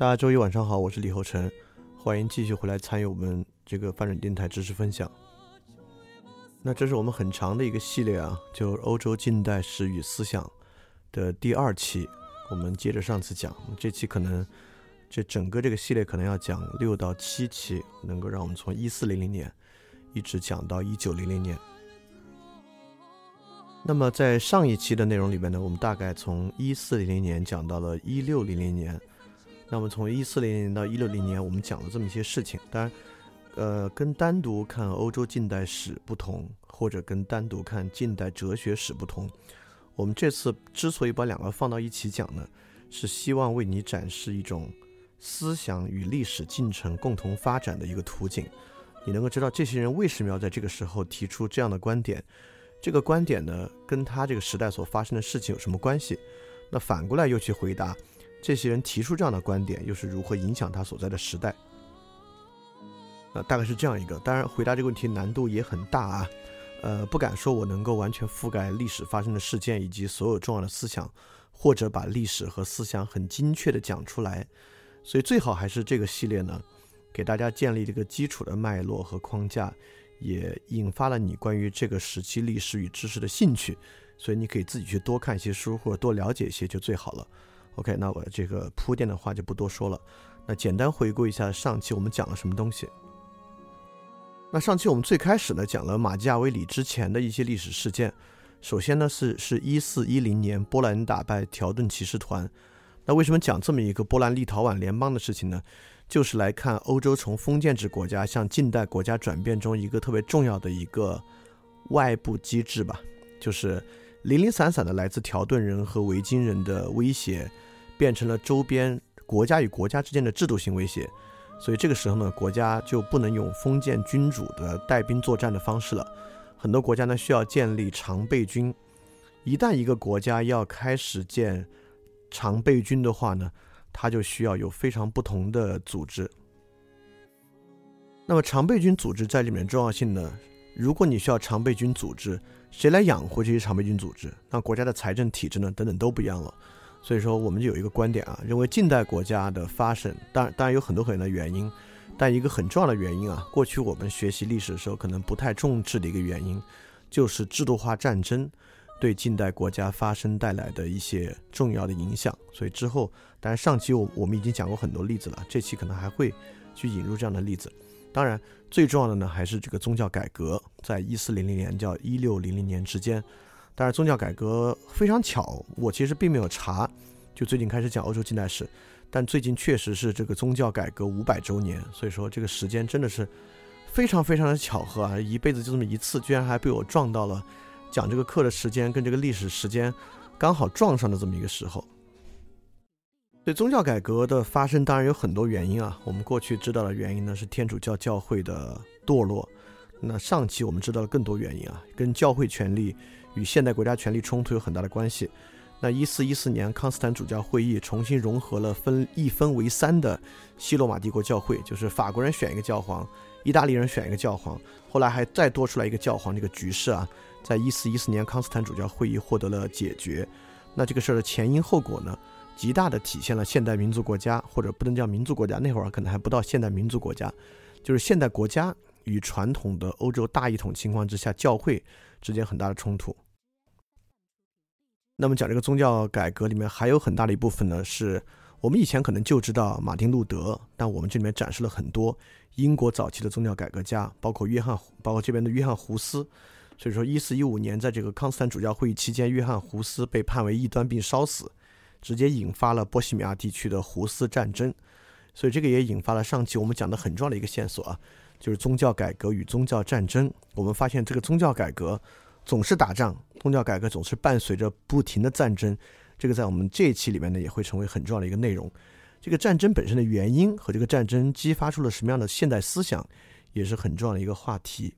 大家周一晚上好，我是李厚成，欢迎继续回来参与我们这个发展电台知识分享。那这是我们很长的一个系列啊，就欧洲近代史与思想的第二期，我们接着上次讲，这期可能这整个这个系列可能要讲六到七期，能够让我们从一四零零年一直讲到一九零零年。那么在上一期的内容里面呢，我们大概从一四零零年讲到了一六零零年。那么从一四零年到一六零年，我们讲了这么一些事情。当然，呃，跟单独看欧洲近代史不同，或者跟单独看近代哲学史不同，我们这次之所以把两个放到一起讲呢，是希望为你展示一种思想与历史进程共同发展的一个图景。你能够知道这些人为什么要在这个时候提出这样的观点，这个观点呢，跟他这个时代所发生的事情有什么关系？那反过来又去回答。这些人提出这样的观点，又是如何影响他所在的时代？呃，大概是这样一个。当然，回答这个问题难度也很大啊。呃，不敢说我能够完全覆盖历史发生的事件以及所有重要的思想，或者把历史和思想很精确的讲出来。所以最好还是这个系列呢，给大家建立这个基础的脉络和框架，也引发了你关于这个时期历史与知识的兴趣。所以你可以自己去多看一些书，或者多了解一些，就最好了。OK，那我这个铺垫的话就不多说了。那简单回顾一下上期我们讲了什么东西。那上期我们最开始呢讲了马基亚维里之前的一些历史事件。首先呢是是一四一零年波兰打败条顿骑士团。那为什么讲这么一个波兰立陶宛联邦的事情呢？就是来看欧洲从封建制国家向近代国家转变中一个特别重要的一个外部机制吧，就是零零散散的来自条顿人和维京人的威胁。变成了周边国家与国家之间的制度性威胁，所以这个时候呢，国家就不能用封建君主的带兵作战的方式了。很多国家呢需要建立常备军。一旦一个国家要开始建常备军的话呢，它就需要有非常不同的组织。那么常备军组织在里面重要性呢？如果你需要常备军组织，谁来养活这些常备军组织？那国家的财政体制呢？等等都不一样了。所以说，我们就有一个观点啊，认为近代国家的发生，当然当然有很多很多的原因，但一个很重要的原因啊，过去我们学习历史的时候可能不太重视的一个原因，就是制度化战争对近代国家发生带来的一些重要的影响。所以之后，当然上期我我们已经讲过很多例子了，这期可能还会去引入这样的例子。当然，最重要的呢，还是这个宗教改革，在一四零零年到一六零零年之间。但是宗教改革非常巧，我其实并没有查，就最近开始讲欧洲近代史，但最近确实是这个宗教改革五百周年，所以说这个时间真的是非常非常的巧合啊！一辈子就这么一次，居然还被我撞到了讲这个课的时间跟这个历史时间刚好撞上的这么一个时候。对宗教改革的发生，当然有很多原因啊。我们过去知道的原因呢，是天主教教会的堕落。那上期我们知道了更多原因啊，跟教会权力。与现代国家权力冲突有很大的关系。那一四一四年康斯坦主教会议重新融合了分一分为三的西罗马帝国教会，就是法国人选一个教皇，意大利人选一个教皇，后来还再多出来一个教皇，这个局势啊，在一四一四年康斯坦主教会议获得了解决。那这个事儿的前因后果呢，极大的体现了现代民族国家，或者不能叫民族国家，那会儿可能还不到现代民族国家，就是现代国家与传统的欧洲大一统情况之下教会之间很大的冲突。那么讲这个宗教改革里面还有很大的一部分呢，是我们以前可能就知道马丁路德，但我们这里面展示了很多英国早期的宗教改革家，包括约翰，包括这边的约翰胡斯。所以说，一四一五年在这个康斯坦主教会议期间，约翰胡斯被判为异端并烧死，直接引发了波西米亚地区的胡斯战争。所以这个也引发了上期我们讲的很重要的一个线索啊，就是宗教改革与宗教战争。我们发现这个宗教改革。总是打仗，宗教改革总是伴随着不停的战争，这个在我们这一期里面呢也会成为很重要的一个内容。这个战争本身的原因和这个战争激发出了什么样的现代思想，也是很重要的一个话题。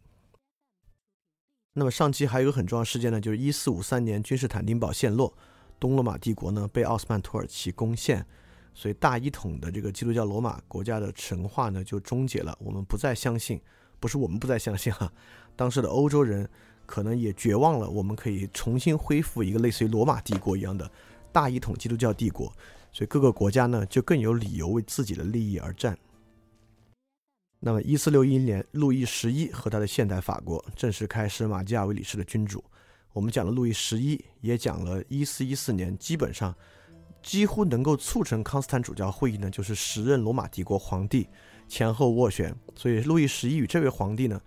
那么上期还有一个很重要的事件呢，就是一四五三年君士坦丁堡陷落，东罗马帝国呢被奥斯曼土耳其攻陷，所以大一统的这个基督教罗马国家的神话呢就终结了。我们不再相信，不是我们不再相信哈，当时的欧洲人。可能也绝望了，我们可以重新恢复一个类似于罗马帝国一样的大一统基督教帝国，所以各个国家呢就更有理由为自己的利益而战。那么，一四六一年，路易十一和他的现代法国正式开始马基雅维里式的君主。我们讲了路易十一，也讲了一四一四年，基本上几乎能够促成康斯坦主教会议呢，就是时任罗马帝国皇帝前后斡旋。所以，路易十一与这位皇帝呢。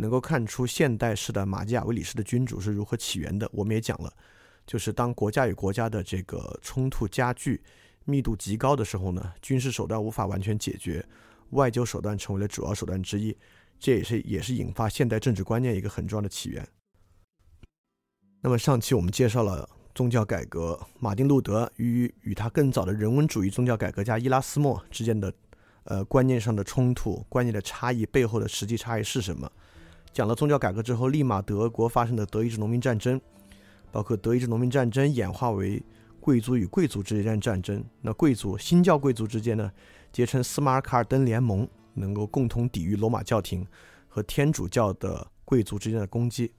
能够看出现代式的马基雅维里式的君主是如何起源的。我们也讲了，就是当国家与国家的这个冲突加剧、密度极高的时候呢，军事手段无法完全解决，外交手段成为了主要手段之一。这也是也是引发现代政治观念一个很重要的起源。那么上期我们介绍了宗教改革，马丁路德与与他更早的人文主义宗教改革家伊拉斯谟之间的呃观念上的冲突、观念的差异背后的实际差异是什么？讲了宗教改革之后，立马德国发生的德意志农民战争，包括德意志农民战争演化为贵族与贵族之间战争。那贵族新教贵族之间呢，结成斯马尔卡尔登联盟，能够共同抵御罗马教廷和天主教的贵族之间的攻击。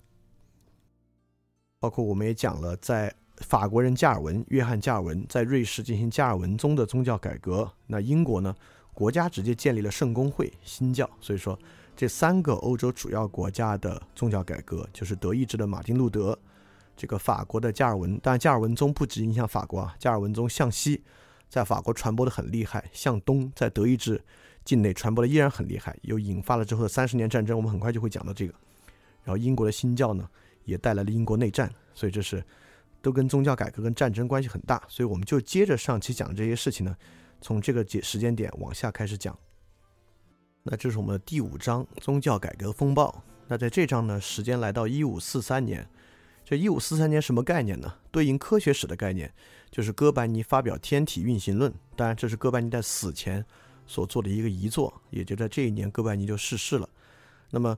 包括我们也讲了，在法国人加尔文、约翰加尔文在瑞士进行加尔文宗的宗教改革。那英国呢，国家直接建立了圣公会新教。所以说。这三个欧洲主要国家的宗教改革，就是德意志的马丁路德，这个法国的加尔文。但加尔文宗不止影响法国啊，加尔文宗向西在法国传播的很厉害，向东在德意志境内传播的依然很厉害，又引发了之后的三十年战争。我们很快就会讲到这个。然后英国的新教呢，也带来了英国内战，所以这是都跟宗教改革跟战争关系很大。所以我们就接着上期讲的这些事情呢，从这个节时间点往下开始讲。那这是我们的第五章宗教改革风暴。那在这章呢，时间来到一五四三年。这一五四三年什么概念呢？对应科学史的概念，就是哥白尼发表《天体运行论》。当然，这是哥白尼在死前所做的一个遗作，也就在这一年，哥白尼就逝世了。那么，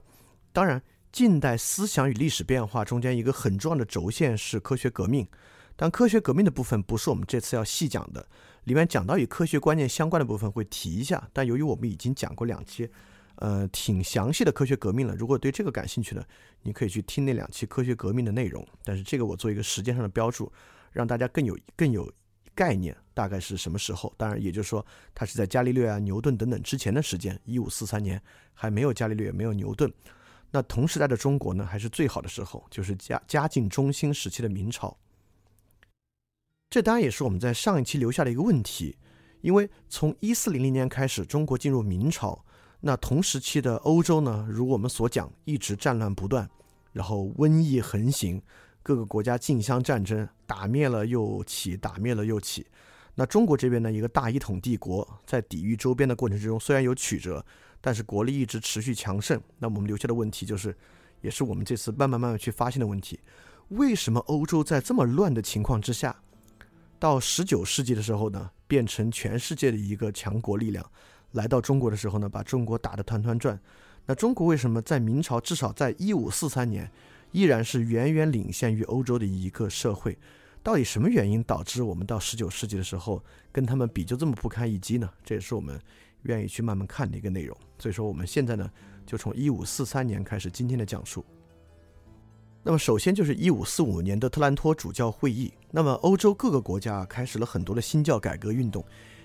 当然，近代思想与历史变化中间一个很重要的轴线是科学革命。但科学革命的部分不是我们这次要细讲的。里面讲到与科学观念相关的部分会提一下，但由于我们已经讲过两期，呃，挺详细的科学革命了。如果对这个感兴趣的，你可以去听那两期科学革命的内容。但是这个我做一个时间上的标注，让大家更有更有概念，大概是什么时候？当然，也就是说，它是在伽利略啊、牛顿等等之前的时间，一五四三年还没有伽利略，没有牛顿。那同时代的中国呢，还是最好的时候，就是嘉嘉靖中兴时期的明朝。这当然也是我们在上一期留下的一个问题，因为从一四零零年开始，中国进入明朝，那同时期的欧洲呢，如我们所讲，一直战乱不断，然后瘟疫横行，各个国家竞相战争，打灭了又起，打灭了又起。那中国这边呢，一个大一统帝国，在抵御周边的过程之中，虽然有曲折，但是国力一直持续强盛。那我们留下的问题就是，也是我们这次慢慢慢慢去发现的问题：为什么欧洲在这么乱的情况之下？到十九世纪的时候呢，变成全世界的一个强国力量，来到中国的时候呢，把中国打得团团转。那中国为什么在明朝，至少在一五四三年，依然是远远领先于欧洲的一个社会？到底什么原因导致我们到十九世纪的时候跟他们比就这么不堪一击呢？这也是我们愿意去慢慢看的一个内容。所以说，我们现在呢，就从一五四三年开始今天的讲述。那么，首先就是一五四五年的特兰托主教会议。那么，欧洲各个国家开始了很多的新教改革运动。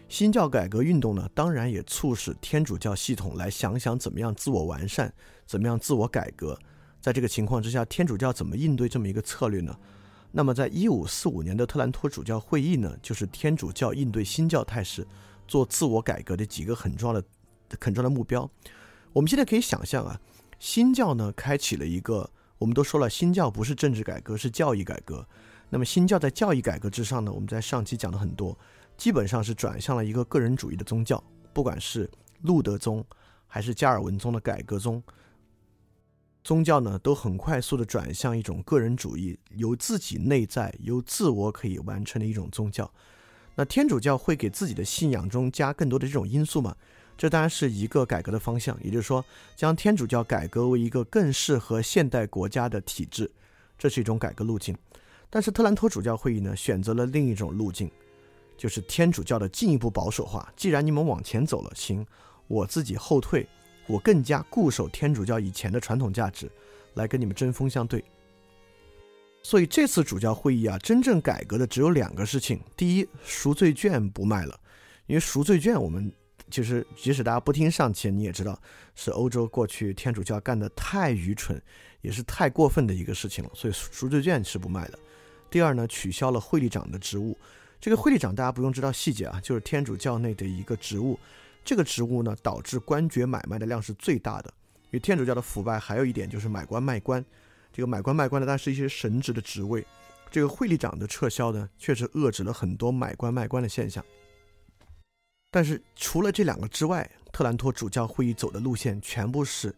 新教改革运动呢，当然也促使天主教系统来想想怎么样自我完善，怎么样自我改革。在这个情况之下，天主教怎么应对这么一个策略呢？那么，在一五四五年的特兰托主教会议呢，就是天主教应对新教态势做自我改革的几个很重要的、很重要的目标。我们现在可以想象啊，新教呢，开启了一个。我们都说了，新教不是政治改革，是教义改革。那么新教在教义改革之上呢？我们在上期讲了很多，基本上是转向了一个个人主义的宗教。不管是路德宗还是加尔文宗的改革宗，宗教呢都很快速的转向一种个人主义，由自己内在、由自我可以完成的一种宗教。那天主教会给自己的信仰中加更多的这种因素吗？这当然是一个改革的方向，也就是说，将天主教改革为一个更适合现代国家的体制，这是一种改革路径。但是特兰托主教会议呢，选择了另一种路径，就是天主教的进一步保守化。既然你们往前走了，行，我自己后退，我更加固守天主教以前的传统价值，来跟你们针锋相对。所以这次主教会议啊，真正改革的只有两个事情：第一，赎罪券不卖了，因为赎罪券我们。其实，即使大家不听上期，你也知道是欧洲过去天主教干的太愚蠢，也是太过分的一个事情了。所以赎罪券是不卖的。第二呢，取消了会理长的职务。这个会理长大家不用知道细节啊，就是天主教内的一个职务。这个职务呢，导致官爵买卖的量是最大的。因为天主教的腐败还有一点就是买官卖官。这个买官卖官的，但是一些神职的职位。这个会理长的撤销呢，确实遏制了很多买官卖官的现象。但是除了这两个之外，特兰托主教会议走的路线全部是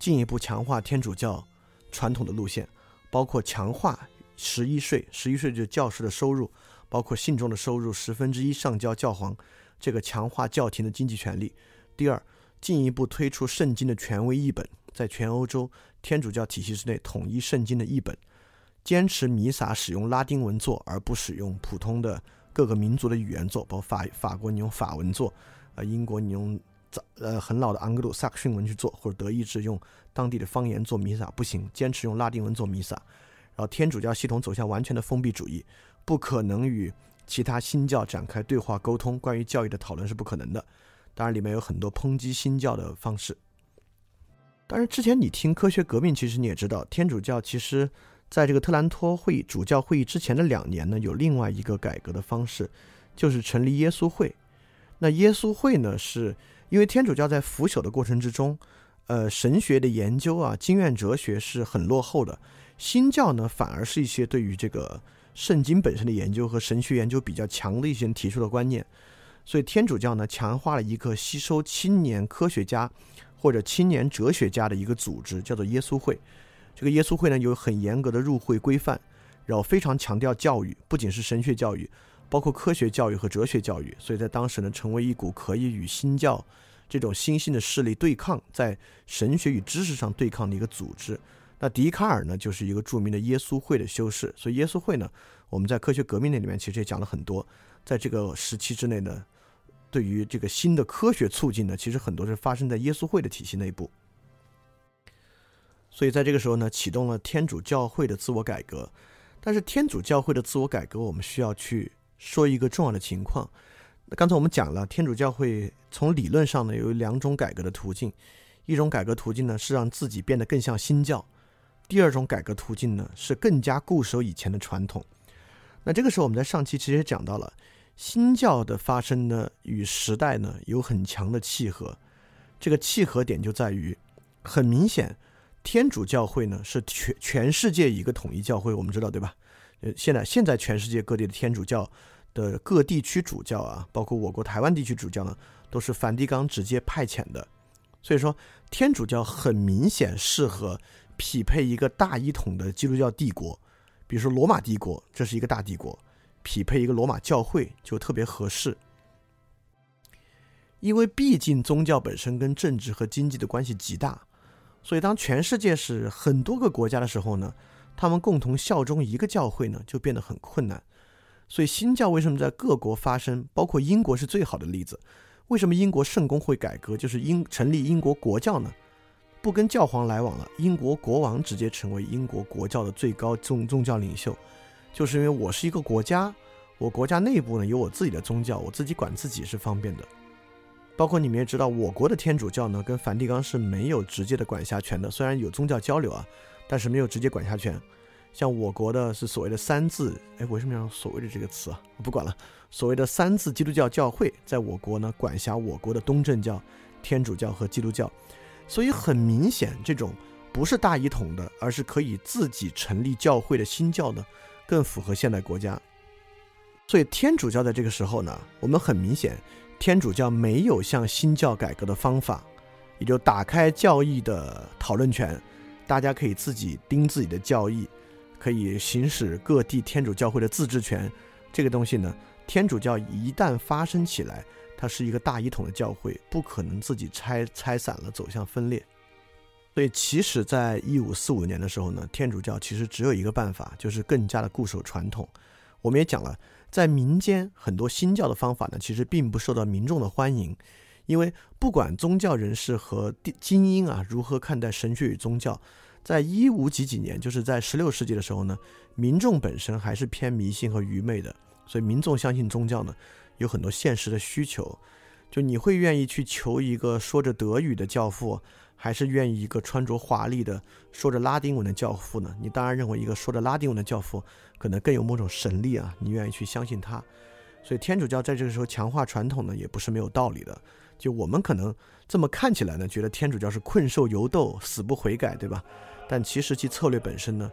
进一步强化天主教传统的路线，包括强化十一税，十一税就是教士的收入，包括信众的收入十分之一上交教皇，这个强化教廷的经济权利。第二，进一步推出圣经的权威译本，在全欧洲天主教体系之内统一圣经的译本，坚持弥撒使用拉丁文做，而不使用普通的。各个民族的语言做，包括法法国你用法文做，呃，英国你用早呃很老的盎格鲁撒克逊文去做，或者德意志用当地的方言做弥撒不行，坚持用拉丁文做弥撒。然后天主教系统走向完全的封闭主义，不可能与其他新教展开对话沟通，关于教育的讨论是不可能的。当然里面有很多抨击新教的方式。当然之前你听科学革命，其实你也知道，天主教其实。在这个特兰托会议主教会议之前的两年呢，有另外一个改革的方式，就是成立耶稣会。那耶稣会呢，是因为天主教在腐朽的过程之中，呃，神学的研究啊，经验哲学是很落后的。新教呢，反而是一些对于这个圣经本身的研究和神学研究比较强的一些人提出的观念。所以天主教呢，强化了一个吸收青年科学家或者青年哲学家的一个组织，叫做耶稣会。这个耶稣会呢有很严格的入会规范，然后非常强调教育，不仅是神学教育，包括科学教育和哲学教育。所以在当时呢，成为一股可以与新教这种新兴的势力对抗，在神学与知识上对抗的一个组织。那笛卡尔呢，就是一个著名的耶稣会的修士。所以耶稣会呢，我们在科学革命那里面其实也讲了很多。在这个时期之内呢，对于这个新的科学促进呢，其实很多是发生在耶稣会的体系内部。所以在这个时候呢，启动了天主教会的自我改革。但是天主教会的自我改革，我们需要去说一个重要的情况。那刚才我们讲了，天主教会从理论上呢有两种改革的途径，一种改革途径呢是让自己变得更像新教，第二种改革途径呢是更加固守以前的传统。那这个时候我们在上期其实也讲到了，新教的发生呢与时代呢有很强的契合，这个契合点就在于很明显。天主教会呢是全全世界一个统一教会，我们知道对吧？呃，现在现在全世界各地的天主教的各地区主教啊，包括我国台湾地区主教呢，都是梵蒂冈直接派遣的。所以说，天主教很明显适合匹配一个大一统的基督教帝国，比如说罗马帝国，这是一个大帝国，匹配一个罗马教会就特别合适。因为毕竟宗教本身跟政治和经济的关系极大。所以，当全世界是很多个国家的时候呢，他们共同效忠一个教会呢，就变得很困难。所以新教为什么在各国发生？包括英国是最好的例子。为什么英国圣公会改革，就是英成立英国国教呢？不跟教皇来往了，英国国王直接成为英国国教的最高宗宗教领袖，就是因为我是一个国家，我国家内部呢有我自己的宗教，我自己管自己是方便的。包括你们也知道，我国的天主教呢跟梵蒂冈是没有直接的管辖权的，虽然有宗教交流啊，但是没有直接管辖权。像我国的是所谓的三字，哎，为什么要用所谓的这个词啊？我不管了，所谓的三字基督教教会在我国呢管辖我国的东正教、天主教和基督教。所以很明显，这种不是大一统的，而是可以自己成立教会的新教呢，更符合现代国家。所以天主教在这个时候呢，我们很明显，天主教没有像新教改革的方法，也就打开教义的讨论权，大家可以自己定自己的教义，可以行使各地天主教会的自治权。这个东西呢，天主教一旦发生起来。它是一个大一统的教会，不可能自己拆拆散了走向分裂。所以，其实，在一五四五年的时候呢，天主教其实只有一个办法，就是更加的固守传统。我们也讲了，在民间很多新教的方法呢，其实并不受到民众的欢迎，因为不管宗教人士和精英啊如何看待神学与宗教，在一五几几年，就是在十六世纪的时候呢，民众本身还是偏迷信和愚昧的，所以民众相信宗教呢。有很多现实的需求，就你会愿意去求一个说着德语的教父，还是愿意一个穿着华丽的说着拉丁文的教父呢？你当然认为一个说着拉丁文的教父可能更有某种神力啊，你愿意去相信他。所以天主教在这个时候强化传统呢，也不是没有道理的。就我们可能这么看起来呢，觉得天主教是困兽犹斗，死不悔改，对吧？但其实其策略本身呢，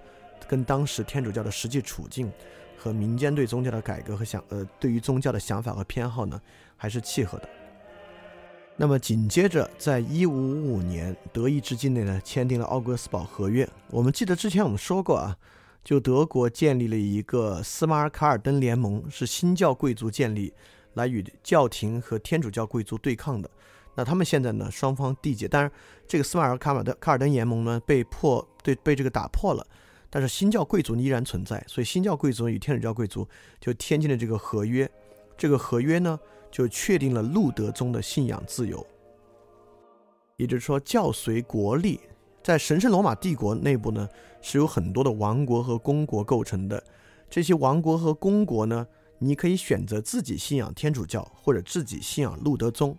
跟当时天主教的实际处境。和民间对宗教的改革和想呃，对于宗教的想法和偏好呢，还是契合的。那么紧接着，在一五五五年，德意志境内呢，签订了奥格斯堡合约。我们记得之前我们说过啊，就德国建立了一个斯马尔卡尔登联盟，是新教贵族建立来与教廷和天主教贵族对抗的。那他们现在呢，双方缔结，当然这个斯马尔卡尔登卡尔登联盟呢，被迫对被这个打破了。但是新教贵族依然存在，所以新教贵族与天主教贵族就签订了这个合约。这个合约呢，就确定了路德宗的信仰自由。也就是说，教随国立，在神圣罗马帝国内部呢，是有很多的王国和公国构成的。这些王国和公国呢，你可以选择自己信仰天主教，或者自己信仰路德宗。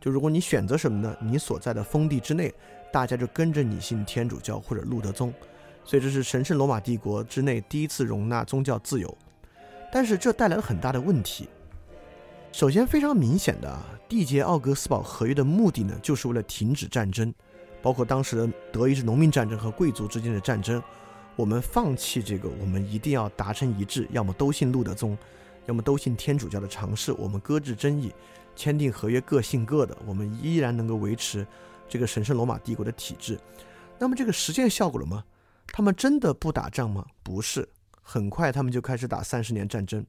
就如果你选择什么呢？你所在的封地之内，大家就跟着你信天主教或者路德宗。所以这是神圣罗马帝国之内第一次容纳宗教自由，但是这带来了很大的问题。首先，非常明显的，缔结奥格斯堡合约的目的呢，就是为了停止战争，包括当时的德意志农民战争和贵族之间的战争。我们放弃这个，我们一定要达成一致，要么都信路德宗，要么都信天主教的尝试。我们搁置争议，签订合约，各信各的，我们依然能够维持这个神圣罗马帝国的体制。那么，这个实现效果了吗？他们真的不打仗吗？不是，很快他们就开始打三十年战争。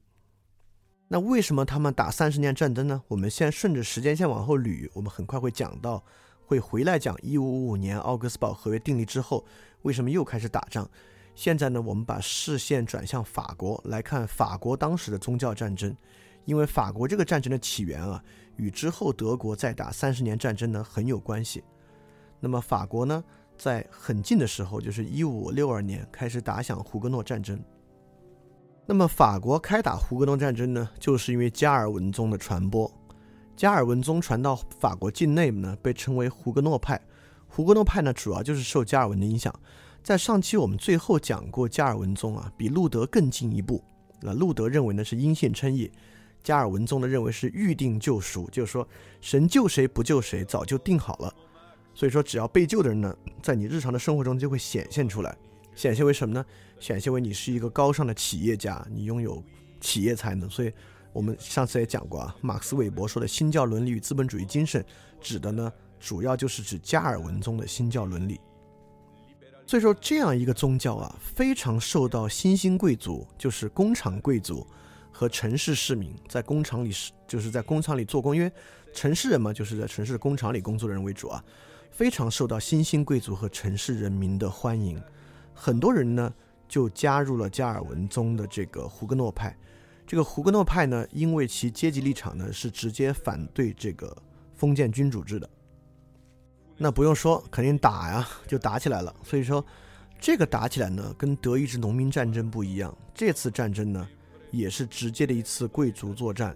那为什么他们打三十年战争呢？我们先顺着时间线往后捋，我们很快会讲到，会回来讲一五五五年奥格斯堡合约订立之后，为什么又开始打仗。现在呢，我们把视线转向法国来看法国当时的宗教战争，因为法国这个战争的起源啊，与之后德国再打三十年战争呢很有关系。那么法国呢？在很近的时候，就是一五六二年开始打响胡格诺战争。那么法国开打胡格诺战争呢，就是因为加尔文宗的传播。加尔文宗传到法国境内呢，被称为胡格诺派。胡格诺派呢，主要就是受加尔文的影响。在上期我们最后讲过，加尔文宗啊，比路德更进一步。那路德认为呢是因信称义，加尔文宗呢认为是预定救赎，就是说神救谁不救谁，早就定好了。所以说，只要被救的人呢，在你日常的生活中就会显现出来，显现为什么呢？显现为你是一个高尚的企业家，你拥有企业才能。所以，我们上次也讲过啊，马克思韦伯说的新教伦理与资本主义精神，指的呢，主要就是指加尔文宗的新教伦理。所以说，这样一个宗教啊，非常受到新兴贵族，就是工厂贵族和城市市民，在工厂里是就是在工厂里做工，因为城市人嘛，就是在城市工厂里工作的人为主啊。非常受到新兴贵族和城市人民的欢迎，很多人呢就加入了加尔文宗的这个胡格诺派。这个胡格诺派呢，因为其阶级立场呢是直接反对这个封建君主制的，那不用说，肯定打呀，就打起来了。所以说，这个打起来呢，跟德意志农民战争不一样，这次战争呢，也是直接的一次贵族作战。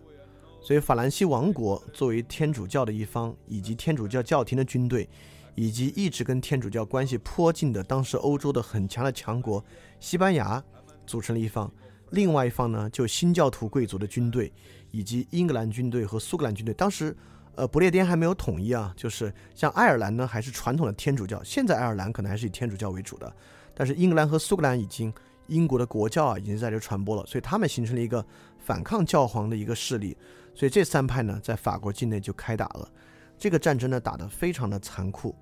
所以，法兰西王国作为天主教的一方，以及天主教教廷的军队，以及一直跟天主教关系颇近的当时欧洲的很强的强国西班牙，组成了一方；另外一方呢，就新教徒贵族的军队，以及英格兰军队和苏格兰军队。当时，呃，不列颠还没有统一啊，就是像爱尔兰呢，还是传统的天主教。现在爱尔兰可能还是以天主教为主的，但是英格兰和苏格兰已经英国的国教啊，已经在这传播了，所以他们形成了一个反抗教皇的一个势力。所以这三派呢，在法国境内就开打了，这个战争呢打得非常的残酷。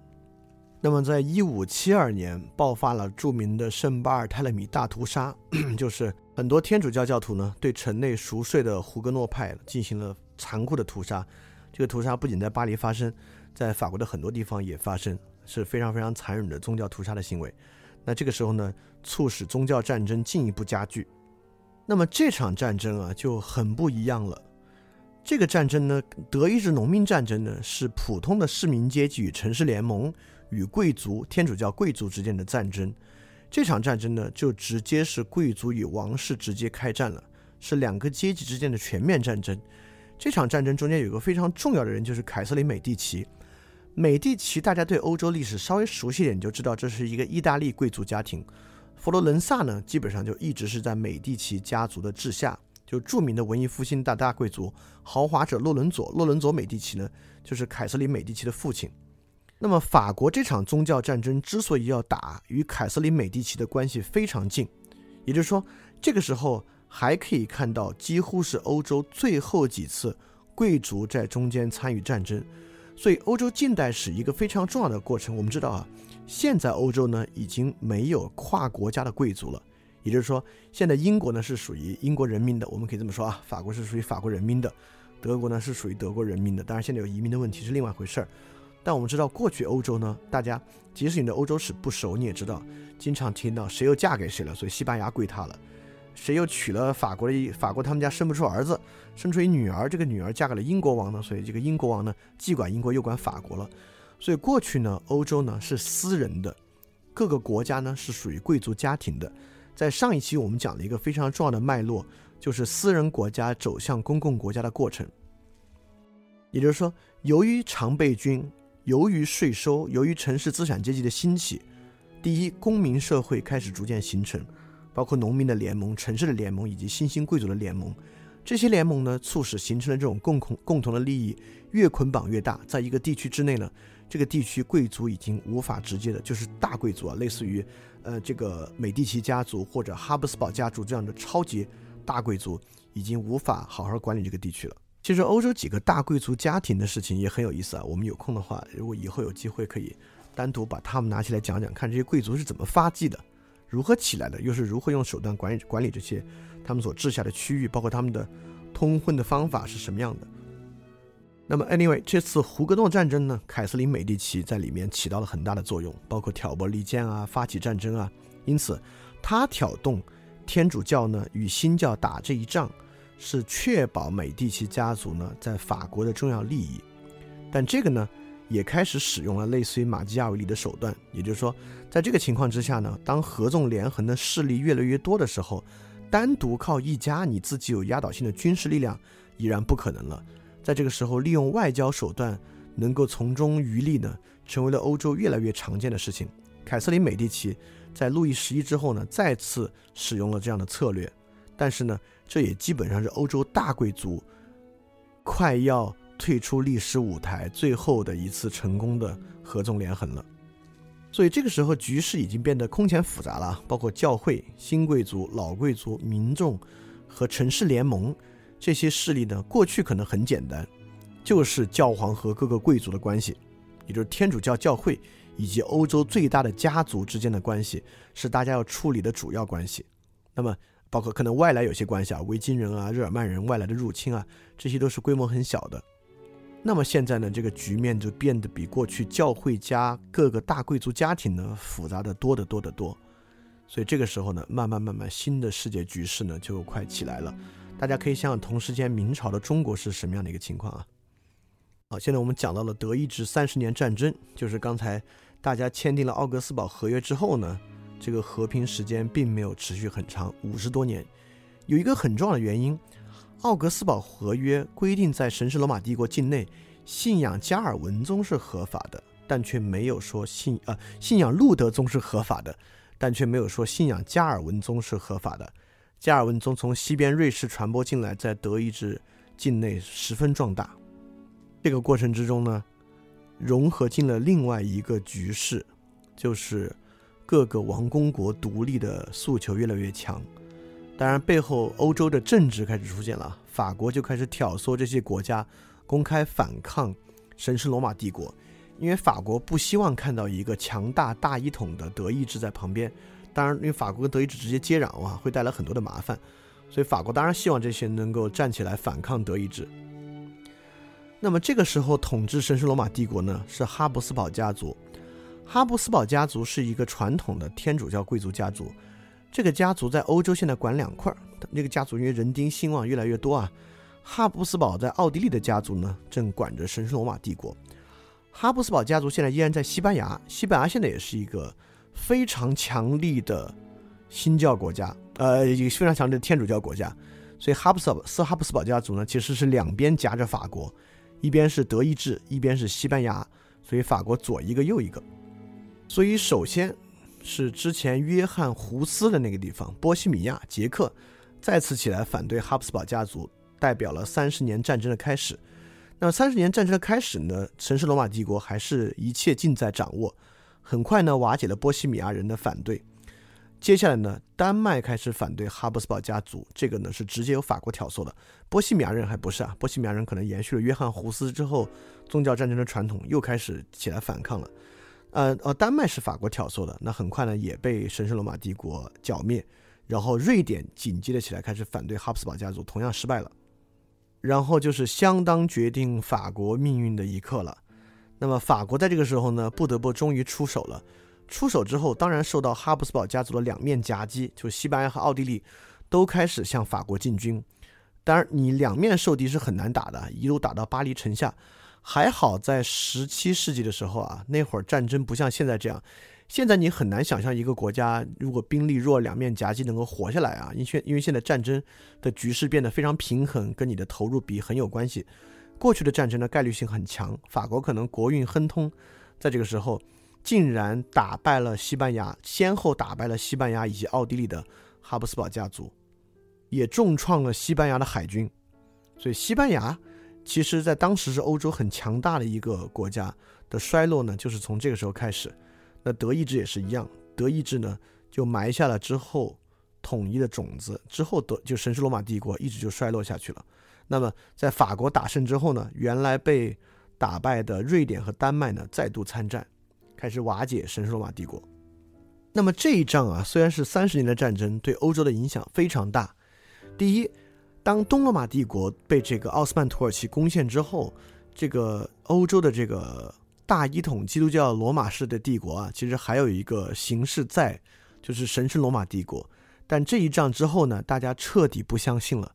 那么，在一五七二年爆发了著名的圣巴尔泰勒米大屠杀，就是很多天主教教徒呢对城内熟睡的胡格诺派进行了残酷的屠杀。这个屠杀不仅在巴黎发生，在法国的很多地方也发生，是非常非常残忍的宗教屠杀的行为。那这个时候呢，促使宗教战争进一步加剧。那么这场战争啊就很不一样了。这个战争呢，德意志农民战争呢，是普通的市民阶级与城市联盟与贵族天主教贵族之间的战争。这场战争呢，就直接是贵族与王室直接开战了，是两个阶级之间的全面战争。这场战争中间有个非常重要的人，就是凯瑟琳美第奇。美第奇，大家对欧洲历史稍微熟悉点，就知道这是一个意大利贵族家庭。佛罗伦萨呢，基本上就一直是在美第奇家族的治下。就著名的文艺复兴大大贵族豪华者洛伦佐，洛伦佐美第奇呢，就是凯瑟琳美第奇的父亲。那么法国这场宗教战争之所以要打，与凯瑟琳美第奇的关系非常近，也就是说，这个时候还可以看到几乎是欧洲最后几次贵族在中间参与战争。所以欧洲近代史一个非常重要的过程，我们知道啊，现在欧洲呢已经没有跨国家的贵族了。也就是说，现在英国呢是属于英国人民的，我们可以这么说啊。法国是属于法国人民的，德国呢是属于德国人民的。当然，现在有移民的问题是另外一回事儿。但我们知道，过去欧洲呢，大家即使你对欧洲史不熟，你也知道，经常听到谁又嫁给谁了，所以西班牙归他了；谁又娶了法国的法国，他们家生不出儿子，生出一女儿，这个女儿嫁给了英国王呢，所以这个英国王呢既管英国又管法国了。所以过去呢，欧洲呢是私人的，各个国家呢是属于贵族家庭的。在上一期我们讲了一个非常重要的脉络，就是私人国家走向公共国家的过程。也就是说，由于常备军，由于税收，由于城市资产阶级的兴起，第一，公民社会开始逐渐形成，包括农民的联盟、城市的联盟以及新兴贵族的联盟。这些联盟呢，促使形成了这种共同共同的利益越捆绑越大。在一个地区之内呢，这个地区贵族已经无法直接的，就是大贵族啊，类似于。呃，这个美第奇家族或者哈布斯堡家族这样的超级大贵族已经无法好好管理这个地区了。其实欧洲几个大贵族家庭的事情也很有意思啊。我们有空的话，如果以后有机会，可以单独把他们拿起来讲讲，看这些贵族是怎么发迹的，如何起来的，又是如何用手段管理管理这些他们所治下的区域，包括他们的通婚的方法是什么样的。那么，anyway，这次胡格诺战争呢，凯瑟琳美第奇在里面起到了很大的作用，包括挑拨离间啊，发起战争啊。因此，他挑动天主教呢与新教打这一仗，是确保美第奇家族呢在法国的重要利益。但这个呢，也开始使用了类似于马基亚维里的手段，也就是说，在这个情况之下呢，当合纵连横的势力越来越多的时候，单独靠一家你自己有压倒性的军事力量，已然不可能了。在这个时候，利用外交手段能够从中渔利呢，成为了欧洲越来越常见的事情。凯瑟琳美第奇在路易十一之后呢，再次使用了这样的策略，但是呢，这也基本上是欧洲大贵族快要退出历史舞台最后的一次成功的合纵连横了。所以这个时候局势已经变得空前复杂了，包括教会、新贵族、老贵族、民众和城市联盟。这些势力呢，过去可能很简单，就是教皇和各个贵族的关系，也就是天主教教会以及欧洲最大的家族之间的关系，是大家要处理的主要关系。那么，包括可能外来有些关系啊，维京人啊、日耳曼人外来的入侵啊，这些都是规模很小的。那么现在呢，这个局面就变得比过去教会加各个大贵族家庭呢复杂的多得多得多。所以这个时候呢，慢慢慢慢，新的世界局势呢就快起来了。大家可以想想同时间明朝的中国是什么样的一个情况啊？好，现在我们讲到了德意志三十年战争，就是刚才大家签订了奥格斯堡合约之后呢，这个和平时间并没有持续很长，五十多年。有一个很重要的原因，奥格斯堡合约规定在神圣罗马帝国境内信仰加尔文宗是合法的，但却没有说信呃信仰路德宗是合法的，但却没有说信仰加尔文宗是合法的。加尔文宗从西边瑞士传播进来，在德意志境内十分壮大。这个过程之中呢，融合进了另外一个局势，就是各个王公国独立的诉求越来越强。当然，背后欧洲的政治开始出现了，法国就开始挑唆这些国家公开反抗神圣罗马帝国，因为法国不希望看到一个强大大一统的德意志在旁边。当然，因为法国跟德意志直接接壤啊，会带来很多的麻烦，所以法国当然希望这些能够站起来反抗德意志。那么这个时候统治神圣罗马帝国呢是哈布斯堡家族。哈布斯堡家族是一个传统的天主教贵族家族。这个家族在欧洲现在管两块儿。那个家族因为人丁兴旺越来越多啊。哈布斯堡在奥地利的家族呢正管着神圣罗马帝国。哈布斯堡家族现在依然在西班牙。西班牙现在也是一个非常强力的新教国家，呃，一个非常强的天主教国家。所以哈布斯堡斯哈布斯堡家族呢其实是两边夹着法国。一边是德意志，一边是西班牙，所以法国左一个右一个。所以首先是之前约翰胡斯的那个地方，波西米亚、捷克，再次起来反对哈布斯堡家族，代表了三十年战争的开始。那三十年战争的开始呢，城市罗马帝国还是一切尽在掌握，很快呢瓦解了波西米亚人的反对。接下来呢，丹麦开始反对哈布斯堡家族，这个呢是直接由法国挑唆的。波西米亚人还不是啊，波西米亚人可能延续了约翰胡斯之后宗教战争的传统，又开始起来反抗了。呃呃，丹麦是法国挑唆的，那很快呢也被神圣罗马帝国剿灭。然后瑞典紧接着起来开始反对哈布斯堡家族，同样失败了。然后就是相当决定法国命运的一刻了。那么法国在这个时候呢，不得不终于出手了。出手之后，当然受到哈布斯堡家族的两面夹击，就西班牙和奥地利都开始向法国进军。当然，你两面受敌是很难打的，一路打到巴黎城下。还好在十七世纪的时候啊，那会儿战争不像现在这样。现在你很难想象一个国家如果兵力弱，两面夹击能够活下来啊。因为因为现在战争的局势变得非常平衡，跟你的投入比很有关系。过去的战争的概率性很强，法国可能国运亨通，在这个时候。竟然打败了西班牙，先后打败了西班牙以及奥地利的哈布斯堡家族，也重创了西班牙的海军。所以，西班牙其实在当时是欧洲很强大的一个国家的衰落呢，就是从这个时候开始。那德意志也是一样，德意志呢就埋下了之后统一的种子，之后德就神圣罗马帝国一直就衰落下去了。那么，在法国打胜之后呢，原来被打败的瑞典和丹麦呢再度参战。开始瓦解神圣罗马帝国。那么这一仗啊，虽然是三十年的战争，对欧洲的影响非常大。第一，当东罗马帝国被这个奥斯曼土耳其攻陷之后，这个欧洲的这个大一统基督教罗马式的帝国啊，其实还有一个形式在，就是神圣罗马帝国。但这一仗之后呢，大家彻底不相信了，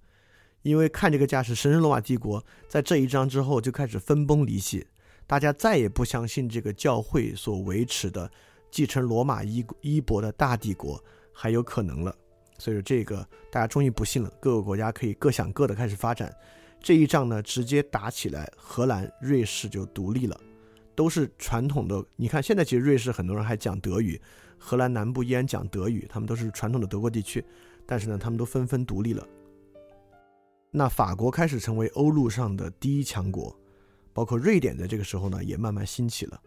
因为看这个架势，神圣罗马帝国在这一仗之后就开始分崩离析。大家再也不相信这个教会所维持的继承罗马衣衣钵的大帝国还有可能了，所以说这个大家终于不信了。各个国家可以各想各的开始发展。这一仗呢，直接打起来，荷兰、瑞士就独立了，都是传统的。你看现在其实瑞士很多人还讲德语，荷兰南部依然讲德语，他们都是传统的德国地区，但是呢，他们都纷纷独立了。那法国开始成为欧陆上的第一强国。包括瑞典在这个时候呢，也慢慢兴起了。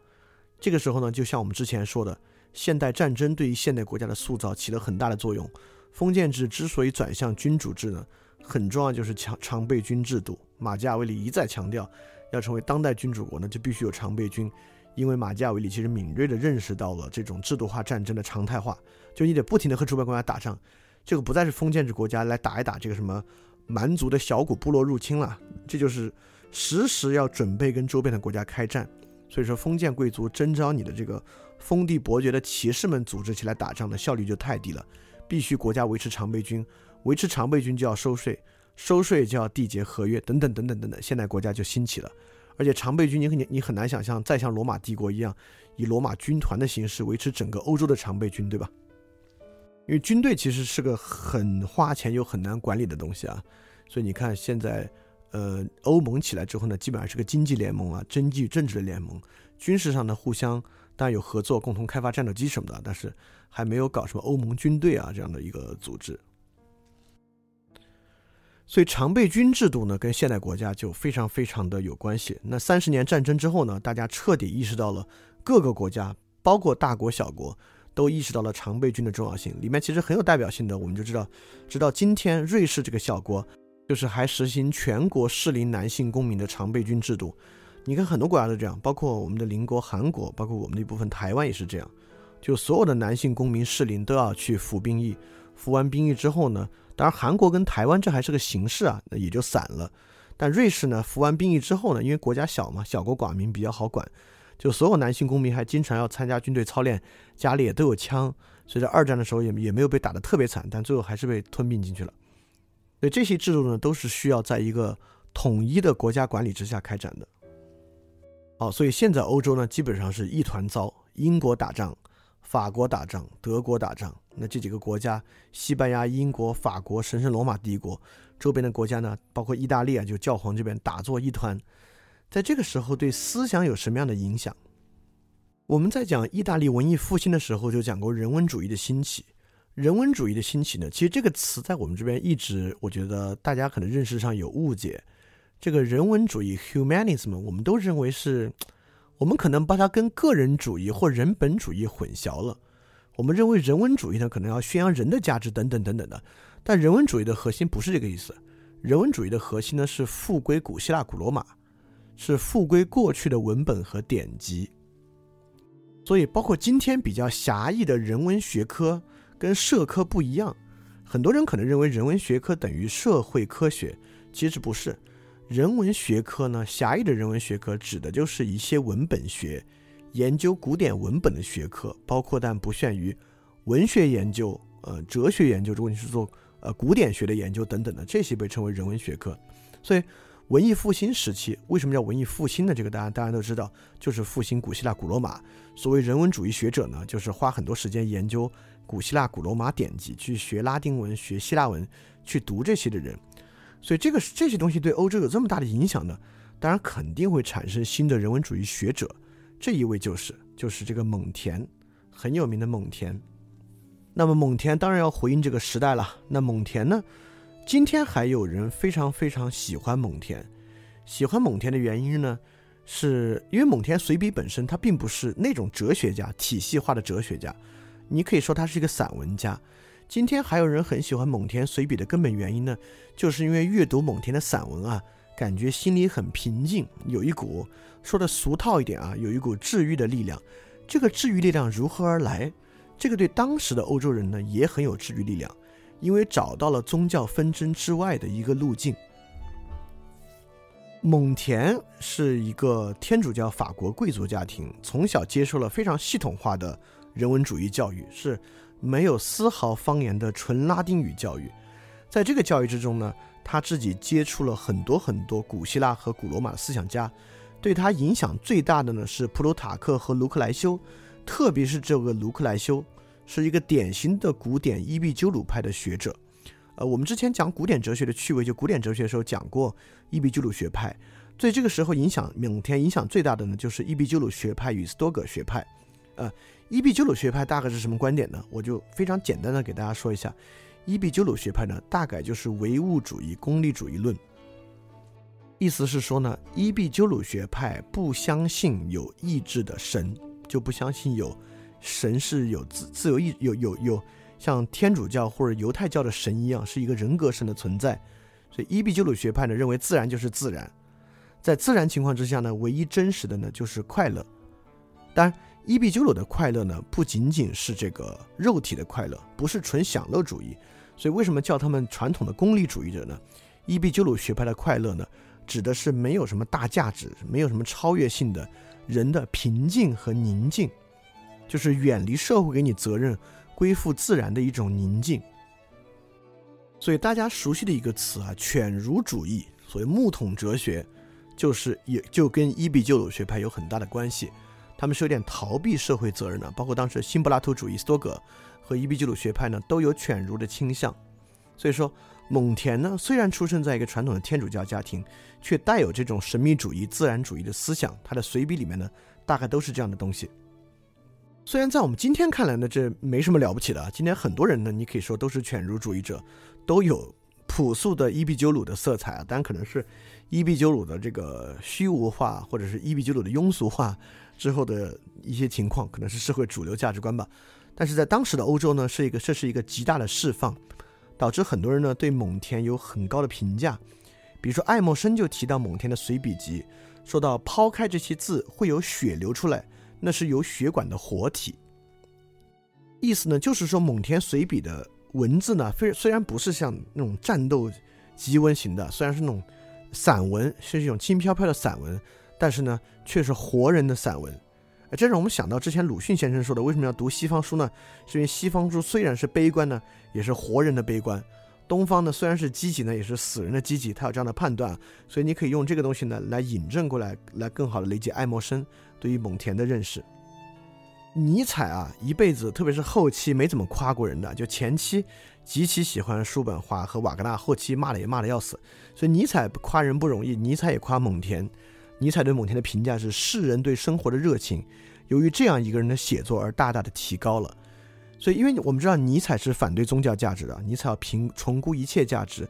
这个时候呢，就像我们之前说的，现代战争对于现代国家的塑造起了很大的作用。封建制之所以转向君主制呢，很重要就是强常备军制度。马基雅维里一再强调，要成为当代君主国呢，就必须有常备军。因为马基雅维里其实敏锐地认识到了这种制度化战争的常态化，就你得不停地和周边国家打仗，这个不再是封建制国家来打一打这个什么蛮族的小股部落入侵了，这就是。时时要准备跟周边的国家开战，所以说封建贵族征召你的这个封地伯爵的骑士们组织起来打仗的效率就太低了，必须国家维持常备军，维持常备军就要收税，收税就要缔结合约，等等等等等等，现代国家就兴起了。而且常备军，你你你很难想象再像罗马帝国一样，以罗马军团的形式维持整个欧洲的常备军，对吧？因为军队其实是个很花钱又很难管理的东西啊。所以你看现在，呃，欧盟起来之后呢，基本上是个经济联盟啊，经济政治的联盟，军事上呢互相但有合作，共同开发战斗机什么的，但是还没有搞什么欧盟军队啊这样的一个组织。所以常备军制度呢，跟现代国家就非常非常的有关系。那三十年战争之后呢，大家彻底意识到了各个国家，包括大国小国，都意识到了常备军的重要性。里面其实很有代表性的，我们就知道，直到今天，瑞士这个小国，就是还实行全国适龄男性公民的常备军制度。你看很多国家都这样，包括我们的邻国韩国，包括我们的一部分台湾也是这样，就所有的男性公民适龄都要去服兵役。服完兵役之后呢？当然，韩国跟台湾这还是个形式啊，那也就散了。但瑞士呢，服完兵役之后呢，因为国家小嘛，小国寡民比较好管，就所有男性公民还经常要参加军队操练，家里也都有枪，所以在二战的时候也也没有被打得特别惨，但最后还是被吞并进去了。所以这些制度呢，都是需要在一个统一的国家管理之下开展的。好，所以现在欧洲呢，基本上是一团糟，英国打仗。法国打仗，德国打仗，那这几个国家，西班牙、英国、法国、神圣罗马帝国周边的国家呢，包括意大利啊，就教皇这边打作一团。在这个时候，对思想有什么样的影响？我们在讲意大利文艺复兴的时候，就讲过人文主义的兴起。人文主义的兴起呢，其实这个词在我们这边一直，我觉得大家可能认识上有误解。这个人文主义 （humanism），我们都认为是。我们可能把它跟个人主义或人本主义混淆了。我们认为人文主义呢，可能要宣扬人的价值等等等等的。但人文主义的核心不是这个意思。人文主义的核心呢，是复归古希腊、古罗马，是复归过去的文本和典籍。所以，包括今天比较狭义的人文学科跟社科不一样。很多人可能认为人文学科等于社会科学，其实不是。人文学科呢，狭义的人文学科指的就是一些文本学，研究古典文本的学科，包括但不限于文学研究、呃哲学研究，如果你是做呃古典学的研究等等的，这些被称为人文学科。所以，文艺复兴时期为什么叫文艺复兴呢？这个大家大家都知道，就是复兴古希腊、古罗马。所谓人文主义学者呢，就是花很多时间研究古希腊、古罗马典籍，去学拉丁文、学希腊文，去读这些的人。所以这个这些东西对欧洲有这么大的影响呢？当然肯定会产生新的人文主义学者。这一位就是就是这个蒙田，很有名的蒙田。那么蒙田当然要回应这个时代了。那蒙田呢？今天还有人非常非常喜欢蒙田。喜欢蒙田的原因呢，是因为蒙田随笔本身他并不是那种哲学家体系化的哲学家，你可以说他是一个散文家。今天还有人很喜欢蒙田随笔的根本原因呢，就是因为阅读蒙田的散文啊，感觉心里很平静，有一股说的俗套一点啊，有一股治愈的力量。这个治愈力量如何而来？这个对当时的欧洲人呢也很有治愈力量，因为找到了宗教纷争之外的一个路径。蒙田是一个天主教法国贵族家庭，从小接受了非常系统化的人文主义教育，是。没有丝毫方言的纯拉丁语教育，在这个教育之中呢，他自己接触了很多很多古希腊和古罗马的思想家，对他影响最大的呢是普鲁塔克和卢克莱修，特别是这个卢克莱修是一个典型的古典伊壁鸠鲁派的学者。呃，我们之前讲古典哲学的趣味，就古典哲学的时候讲过伊壁鸠鲁学派，所以这个时候影响蒙田影响最大的呢就是伊壁鸠鲁学派与斯多葛学派，呃。伊壁鸠鲁学派大概是什么观点呢？我就非常简单的给大家说一下，伊壁鸠鲁学派呢，大概就是唯物主义、功利主义论。意思是说呢，伊壁鸠鲁学派不相信有意志的神，就不相信有神是有自自由意有有有像天主教或者犹太教的神一样是一个人格神的存在。所以伊壁鸠鲁学派呢，认为自然就是自然，在自然情况之下呢，唯一真实的呢就是快乐。当然。伊壁鸠鲁的快乐呢，不仅仅是这个肉体的快乐，不是纯享乐主义。所以为什么叫他们传统的功利主义者呢？伊壁鸠鲁学派的快乐呢，指的是没有什么大价值，没有什么超越性的人的平静和宁静，就是远离社会给你责任，归附自然的一种宁静。所以大家熟悉的一个词啊，犬儒主义，所谓木桶哲学，就是也就跟伊壁鸠鲁学派有很大的关系。他们是有点逃避社会责任的，包括当时新柏拉图主义斯多葛和伊壁鸠鲁学派呢，都有犬儒的倾向。所以说，蒙田呢，虽然出生在一个传统的天主教家庭，却带有这种神秘主义、自然主义的思想。他的随笔里面呢，大概都是这样的东西。虽然在我们今天看来呢，这没什么了不起的。今天很多人呢，你可以说都是犬儒主义者。都有朴素的伊壁鸠鲁的色彩啊，当然可能是伊壁鸠鲁的这个虚无化，或者是伊壁鸠鲁的庸俗化之后的一些情况，可能是社会主流价值观吧。但是在当时的欧洲呢，是一个这是一个极大的释放，导致很多人呢对蒙田有很高的评价。比如说爱默生就提到蒙田的随笔集，说到抛开这些字会有血流出来，那是有血管的活体。意思呢就是说蒙田随笔的。文字呢，非虽然不是像那种战斗檄文型的，虽然是那种散文，是一种轻飘飘的散文，但是呢，却是活人的散文。哎，这让我们想到之前鲁迅先生说的，为什么要读西方书呢？是因为西方书虽然是悲观呢，也是活人的悲观；东方呢虽然是积极呢，也是死人的积极。他有这样的判断，所以你可以用这个东西呢来引证过来，来更好的理解爱默生对于蒙田的认识。尼采啊，一辈子，特别是后期没怎么夸过人的，就前期极其喜欢叔本华和瓦格纳，后期骂的也骂的要死。所以尼采夸人不容易，尼采也夸蒙田。尼采对蒙田的评价是世人对生活的热情，由于这样一个人的写作而大大的提高了。所以，因为我们知道尼采是反对宗教价值的，尼采要评重估一切价值。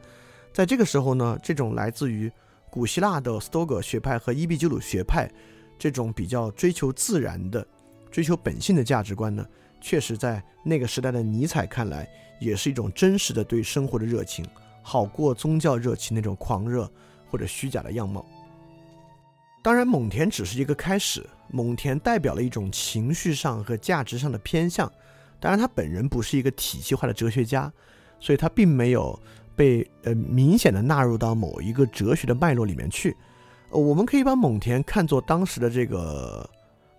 在这个时候呢，这种来自于古希腊的斯多葛学派和伊壁鸠鲁学派这种比较追求自然的。追求本性的价值观呢，确实在那个时代的尼采看来，也是一种真实的对生活的热情，好过宗教热情那种狂热或者虚假的样貌。当然，蒙田只是一个开始，蒙田代表了一种情绪上和价值上的偏向。当然，他本人不是一个体系化的哲学家，所以他并没有被呃明显的纳入到某一个哲学的脉络里面去。呃，我们可以把蒙田看作当时的这个。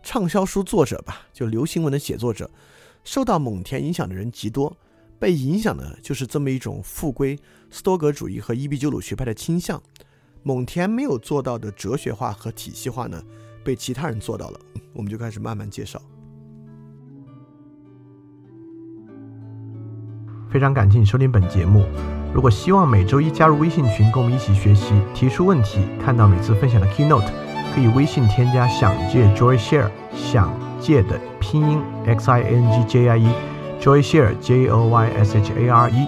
畅销书作者吧，就流行文的写作者，受到蒙田影响的人极多，被影响的就是这么一种复归斯多格主义和伊壁鸠鲁学派的倾向。蒙田没有做到的哲学化和体系化呢，被其他人做到了。我们就开始慢慢介绍。非常感谢你收听本节目。如果希望每周一加入微信群，跟我们一起学习，提出问题，看到每次分享的 keynote。可以微信添加“想借 Joy Share”，想借的拼音 x i n g j i e，Joy Share j o y s h a r e，